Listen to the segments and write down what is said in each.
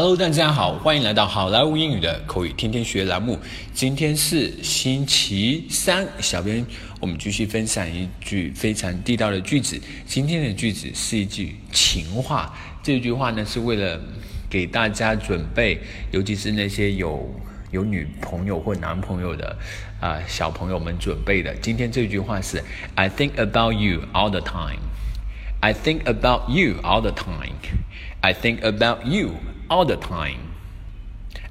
Hello，大家好，欢迎来到好莱坞英语的口语天天学栏目。今天是星期三，小编我们继续分享一句非常地道的句子。今天的句子是一句情话，这句话呢是为了给大家准备，尤其是那些有有女朋友或男朋友的啊小朋友们准备的。今天这句话是 I think about you all the time. I think about you all the time. I think about you all the time.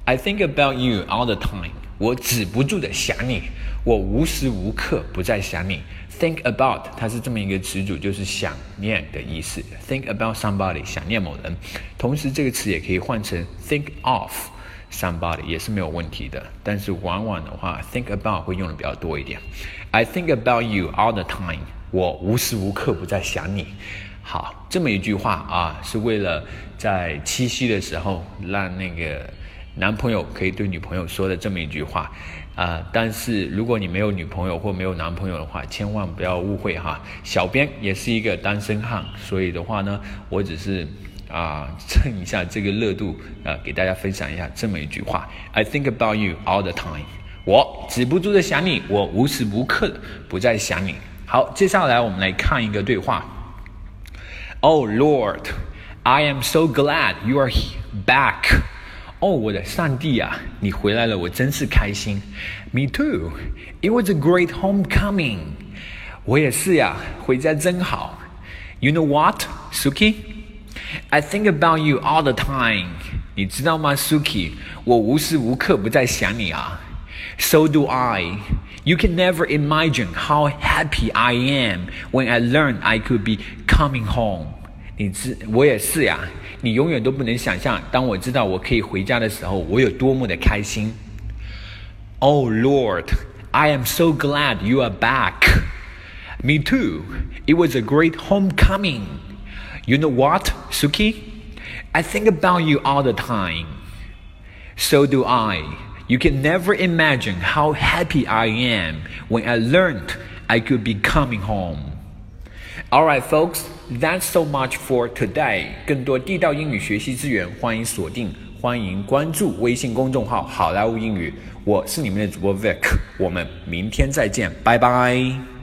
I think about you all the time. 我止不住的想你，我无时无刻不在想你。Think about 它是这么一个词组，就是想念的意思。Think about somebody 想念某人，同时这个词也可以换成 think of somebody 也是没有问题的。但是往往的话，think about 会用的比较多一点。I think about you all the time. 我无时无刻不在想你。好，这么一句话啊，是为了在七夕的时候让那个男朋友可以对女朋友说的这么一句话啊。但是如果你没有女朋友或没有男朋友的话，千万不要误会哈。小编也是一个单身汉，所以的话呢，我只是啊蹭一下这个热度啊，给大家分享一下这么一句话：I think about you all the time。我止不住的想你，我无时无刻不在想你。好，接下来我们来看一个对话。Oh Lord, I am so glad you are back. 哦，我的上帝啊，你回来了，我真是开心。Me too. It was a great homecoming. 我也是呀，回家真好。You know what, Suki? I think about you all the time. 你知道吗，Suki？我无时无刻不在想你啊。So do I. You can never imagine how happy I am when I learned I could be coming home. 你知我也是呀，你永远都不能想象，当我知道我可以回家的时候，我有多么的开心。Oh Lord, I am so glad you are back. Me too. It was a great homecoming. You know what, Suki? I think about you all the time. So do I. You can never imagine how happy I am when I learned I could be coming home. Alright, folks, that's so much for today. 更多地道英语学习资源，欢迎锁定，欢迎关注微信公众号“好莱坞英语”。我是你们的主播 Vic，我们明天再见，拜拜。